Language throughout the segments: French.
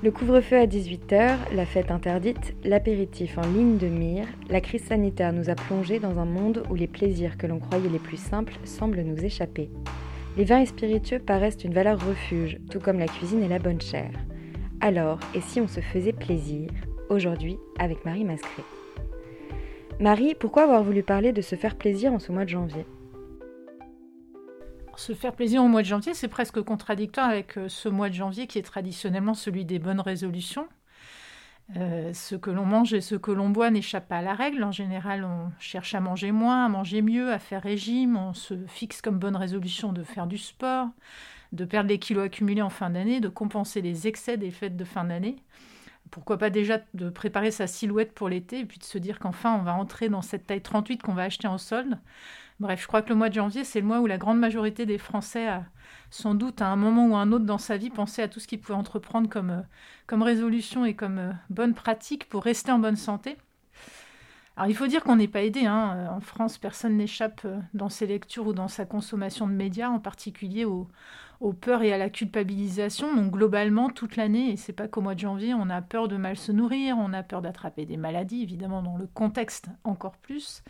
Le couvre-feu à 18h, la fête interdite, l'apéritif en ligne de mire, la crise sanitaire nous a plongés dans un monde où les plaisirs que l'on croyait les plus simples semblent nous échapper. Les vins et spiritueux paraissent une valeur refuge, tout comme la cuisine et la bonne chair. Alors, et si on se faisait plaisir Aujourd'hui, avec Marie Mascret? Marie, pourquoi avoir voulu parler de se faire plaisir en ce mois de janvier? Se faire plaisir au mois de janvier, c'est presque contradictoire avec euh, ce mois de janvier qui est traditionnellement celui des bonnes résolutions. Euh, ce que l'on mange et ce que l'on boit n'échappe pas à la règle. En général, on cherche à manger moins, à manger mieux, à faire régime. On se fixe comme bonne résolution de faire du sport, de perdre les kilos accumulés en fin d'année, de compenser les excès des fêtes de fin d'année. Pourquoi pas déjà de préparer sa silhouette pour l'été et puis de se dire qu'enfin on va entrer dans cette taille 38 qu'on va acheter en solde Bref, je crois que le mois de janvier, c'est le mois où la grande majorité des Français a sans doute à un moment ou un autre dans sa vie pensé à tout ce qu'il pouvait entreprendre comme, euh, comme résolution et comme euh, bonne pratique pour rester en bonne santé. Alors il faut dire qu'on n'est pas aidé. Hein. Euh, en France, personne n'échappe dans ses lectures ou dans sa consommation de médias, en particulier aux, aux peurs et à la culpabilisation. Donc globalement, toute l'année, et c'est pas qu'au mois de janvier, on a peur de mal se nourrir, on a peur d'attraper des maladies, évidemment dans le contexte encore plus.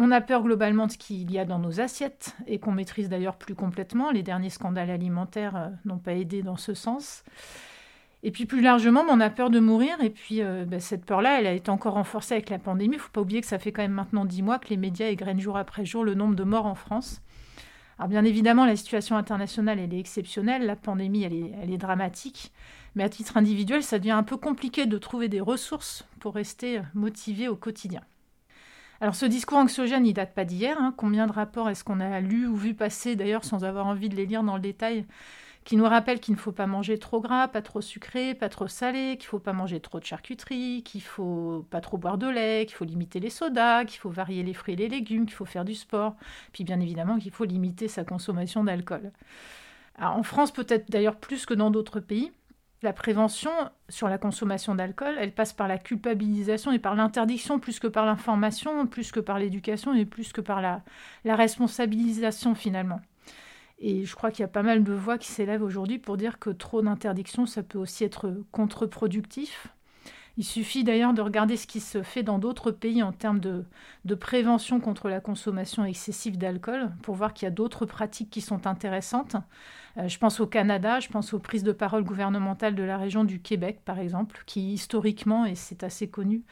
On a peur globalement de ce qu'il y a dans nos assiettes et qu'on maîtrise d'ailleurs plus complètement. Les derniers scandales alimentaires euh, n'ont pas aidé dans ce sens. Et puis plus largement, on a peur de mourir. Et puis euh, ben, cette peur-là, elle a été encore renforcée avec la pandémie. Il ne faut pas oublier que ça fait quand même maintenant dix mois que les médias égrènent jour après jour le nombre de morts en France. Alors bien évidemment, la situation internationale, elle est exceptionnelle. La pandémie, est, elle est dramatique. Mais à titre individuel, ça devient un peu compliqué de trouver des ressources pour rester motivé au quotidien. Alors ce discours anxiogène, il date pas d'hier. Hein. Combien de rapports est-ce qu'on a lu ou vu passer, d'ailleurs sans avoir envie de les lire dans le détail, qui nous rappellent qu'il ne faut pas manger trop gras, pas trop sucré, pas trop salé, qu'il faut pas manger trop de charcuterie, qu'il faut pas trop boire de lait, qu'il faut limiter les sodas, qu'il faut varier les fruits et les légumes, qu'il faut faire du sport, puis bien évidemment qu'il faut limiter sa consommation d'alcool. en France, peut-être d'ailleurs plus que dans d'autres pays, la prévention sur la consommation d'alcool, elle passe par la culpabilisation et par l'interdiction plus que par l'information, plus que par l'éducation et plus que par la, responsabilisation finalement. Et je crois qu'il y a pas mal de voix qui s'élèvent aujourd'hui pour dire que trop d'interdiction, ça peut aussi être contre-productif. Il suffit d'ailleurs de regarder ce qui se fait dans d'autres pays en termes de, prévention contre la consommation excessive d'alcool pour voir qu'il y a d'autres pratiques qui sont intéressantes. Euh, je pense au Canada, je pense aux prises de parole gouvernementales de la région du Québec, par exemple, qui historiquement, et c'est assez connu,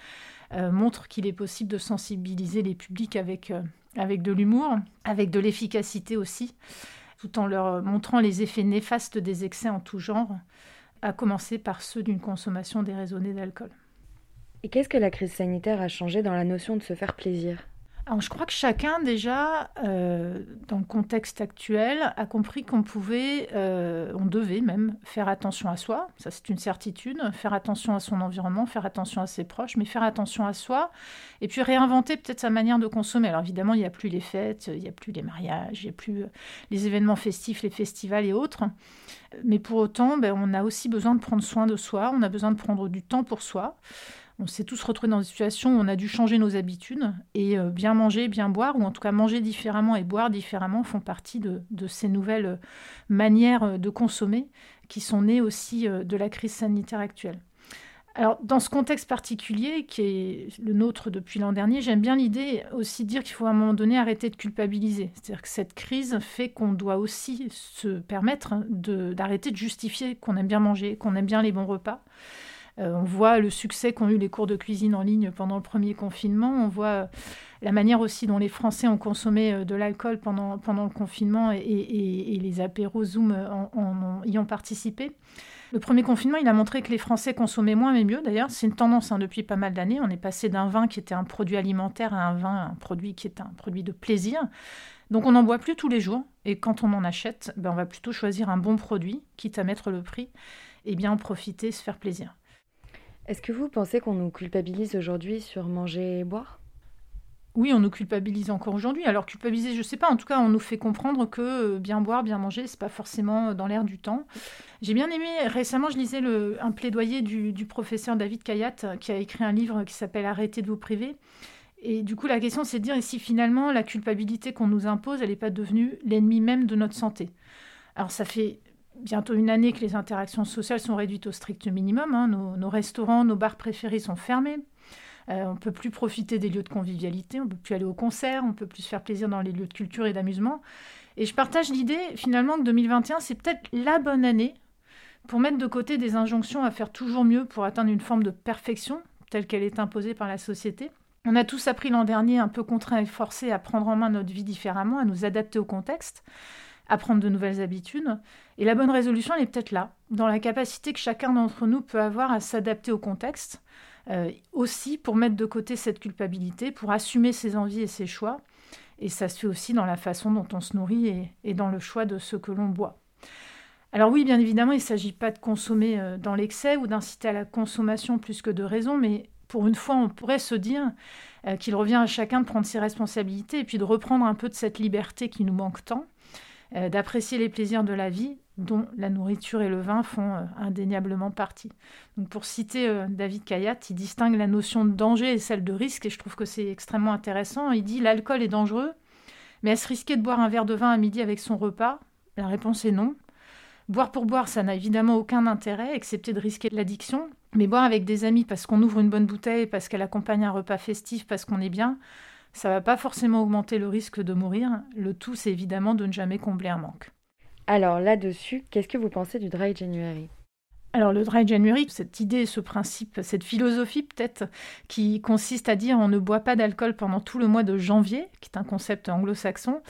euh, montrent qu'il est possible de sensibiliser les publics euh, avec de l'humour, avec de l'efficacité aussi, tout en leur montrant les effets néfastes des excès en tout genre à commencer par ceux d'une consommation déraisonnée d'alcool. Et qu'est-ce que la crise sanitaire a changé dans la notion de se faire plaisir? Alors, je crois que chacun, déjà, euh, dans le contexte actuel, a compris qu'on pouvait, euh, on devait même faire attention à soi, ça c'est une certitude, faire attention à son environnement, faire attention à ses proches, mais faire attention à soi, et puis réinventer peut-être sa manière de consommer. Alors évidemment, il n'y a plus les fêtes, il n'y a plus les mariages, il n'y a plus euh, les événements festifs, les festivals et autres, mais pour autant, ben, on a aussi besoin de prendre soin de soi, on a besoin de prendre du temps pour soi on s'est tous retrouvés dans des situations où on a dû changer nos habitudes et euh, bien manger, bien boire, ou en tout cas manger différemment et boire différemment font partie de, ces nouvelles euh, manières euh, de consommer qui sont nées aussi de la crise sanitaire actuelle. Alors, dans ce contexte particulier, qui est le nôtre depuis l'an dernier, j'aime bien l'idée aussi de dire qu'il faut à un moment donné arrêter de culpabiliser. C'est-à-dire que cette crise fait qu'on doit aussi se permettre d'arrêter de justifier qu'on aime bien manger, qu'on aime bien les bons repas. Euh, on voit le succès qu'ont eu les cours de cuisine en ligne pendant le premier confinement. On voit euh, la manière aussi dont les Français ont consommé euh, de l'alcool pendant, le confinement et, les apéros Zoom en, y ont participé. Le premier confinement, il a montré que les Français consommaient moins mais mieux. D'ailleurs, c'est une tendance hein, depuis pas mal d'années. On est passé d'un vin qui était un produit alimentaire à un vin, un produit qui est un produit de plaisir. Donc on n'en boit plus tous les jours. Et quand on en achète, ben, on va plutôt choisir un bon produit, quitte à mettre le prix, et bien en profiter, se faire plaisir. Est-ce que vous pensez qu'on nous culpabilise aujourd'hui sur manger et boire? Oui, on nous culpabilise encore aujourd'hui. Alors culpabiliser, je ne sais pas. En tout cas, on nous fait comprendre que euh, bien boire, bien manger, c'est pas forcément dans l'air du temps. J'ai bien aimé. Récemment, je lisais un plaidoyer du, professeur David Kayat qui a écrit un livre qui s'appelle Arrêtez de vous priver. Et du coup, la question, c'est de dire si finalement la culpabilité qu'on nous impose, elle n'est pas devenue l'ennemi même de notre santé? Alors, ça fait bientôt une année que les interactions sociales sont réduites au strict minimum. Hein. nos restaurants, nos bars préférés sont fermés. Euh, on ne peut plus profiter des lieux de convivialité, on ne peut plus aller au concert, on ne peut plus se faire plaisir dans les lieux de culture et d'amusement. Et je partage l'idée finalement que 2021, c'est peut-être la bonne année pour mettre de côté des injonctions à faire toujours mieux pour atteindre une forme de perfection telle qu'elle est imposée par la société. On a tous appris l'an dernier, un peu contraints et forcés, à prendre en main notre vie différemment, à nous adapter au contexte, à prendre de nouvelles habitudes. Et la bonne résolution, elle est peut-être là, dans la capacité que chacun d'entre nous peut avoir à s'adapter au contexte, euh, aussi pour mettre de côté cette culpabilité, pour assumer ses envies et ses choix. Et ça se fait aussi dans la façon dont on se nourrit et, dans le choix de ce que l'on boit. Alors oui, bien évidemment, il ne s'agit pas de consommer euh, dans l'excès ou d'inciter à la consommation plus que de raison, mais pour une fois, on pourrait se dire euh, qu'il revient à chacun de prendre ses responsabilités et puis de reprendre un peu de cette liberté qui nous manque tant, d'apprécier les plaisirs de la vie dont la nourriture et le vin font euh, indéniablement partie. Donc pour citer euh, David Kayat, il distingue la notion de danger et celle de risque, et je trouve que c'est extrêmement intéressant. Il dit l'alcool est dangereux, mais est-ce risqué de boire un verre de vin à midi avec son repas? La réponse est non. Boire pour boire, ça n'a évidemment aucun intérêt, excepté de risquer l'addiction. Mais boire avec des amis parce qu'on ouvre une bonne bouteille, parce qu'elle accompagne un repas festif, parce qu'on est bien, ça va pas forcément augmenter le risque de mourir. Le tout, c'est évidemment de ne jamais combler un manque. Alors là-dessus, qu'est-ce que vous pensez du Dry January? Alors le dry January, cette idée, ce principe, cette philosophie peut-être qui consiste à dire on ne boit pas d'alcool pendant tout le mois de janvier, qui est un concept anglo-saxon.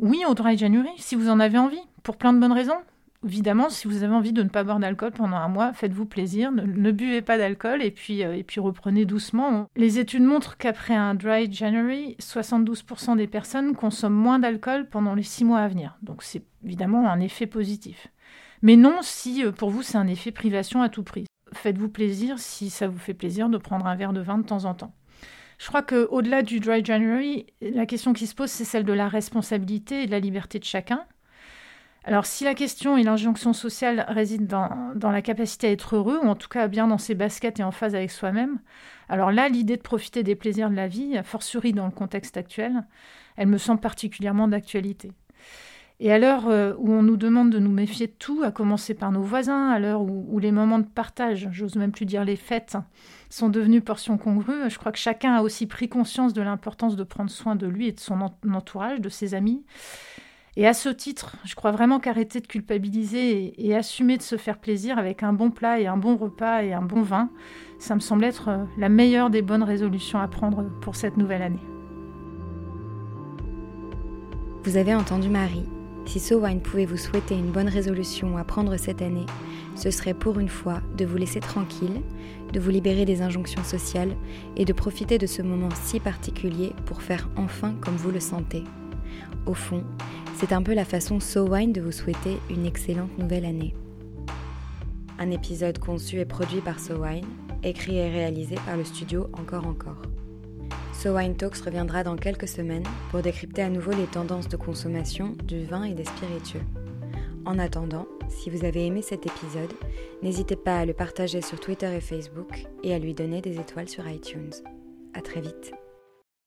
Oui, au dry January, si vous en avez envie, pour plein de bonnes raisons. Évidemment, si vous avez envie de ne pas boire d'alcool pendant un mois, faites-vous plaisir, ne, buvez pas d'alcool et puis, euh, et puis reprenez doucement. Les études montrent qu'après un dry January, 72% des personnes consomment moins d'alcool pendant les six mois à venir. Donc c'est évidemment un effet positif. Mais non si euh, pour vous c'est un effet privation à tout prix. Faites-vous plaisir si ça vous fait plaisir de prendre un verre de vin de temps en temps. Je crois qu'au-delà du dry January, la question qui se pose, c'est celle de la responsabilité et de la liberté de chacun. Alors si la question et l'injonction sociale résident dans, la capacité à être heureux, ou en tout cas bien dans ses baskets et en phase avec soi-même, alors là, l'idée de profiter des plaisirs de la vie, a fortiori dans le contexte actuel, elle me semble particulièrement d'actualité. Et à l'heure euh, où on nous demande de nous méfier de tout, à commencer par nos voisins, à l'heure où, les moments de partage, j'ose même plus dire les fêtes, sont devenus portions congrues, je crois que chacun a aussi pris conscience de l'importance de prendre soin de lui et de son entourage, de ses amis. Et à ce titre, je crois vraiment qu'arrêter de culpabiliser et, assumer de se faire plaisir avec un bon plat et un bon repas et un bon vin, ça me semble être euh, la meilleure des bonnes résolutions à prendre pour cette nouvelle année. Vous avez entendu Marie. Si SoWine pouvait vous souhaiter une bonne résolution à prendre cette année, ce serait pour une fois de vous laisser tranquille, de vous libérer des injonctions sociales et de profiter de ce moment si particulier pour faire enfin comme vous le sentez. Au fond, c'est un peu la façon So Wine de vous souhaiter une excellente nouvelle année. Un épisode conçu et produit par So Wine, écrit et réalisé par le studio Encore Encore. So Wine Talks reviendra dans quelques semaines pour décrypter à nouveau les tendances de consommation du vin et des spiritueux. En attendant, si vous avez aimé cet épisode, n'hésitez pas à le partager sur Twitter et Facebook et à lui donner des étoiles sur iTunes. À très vite.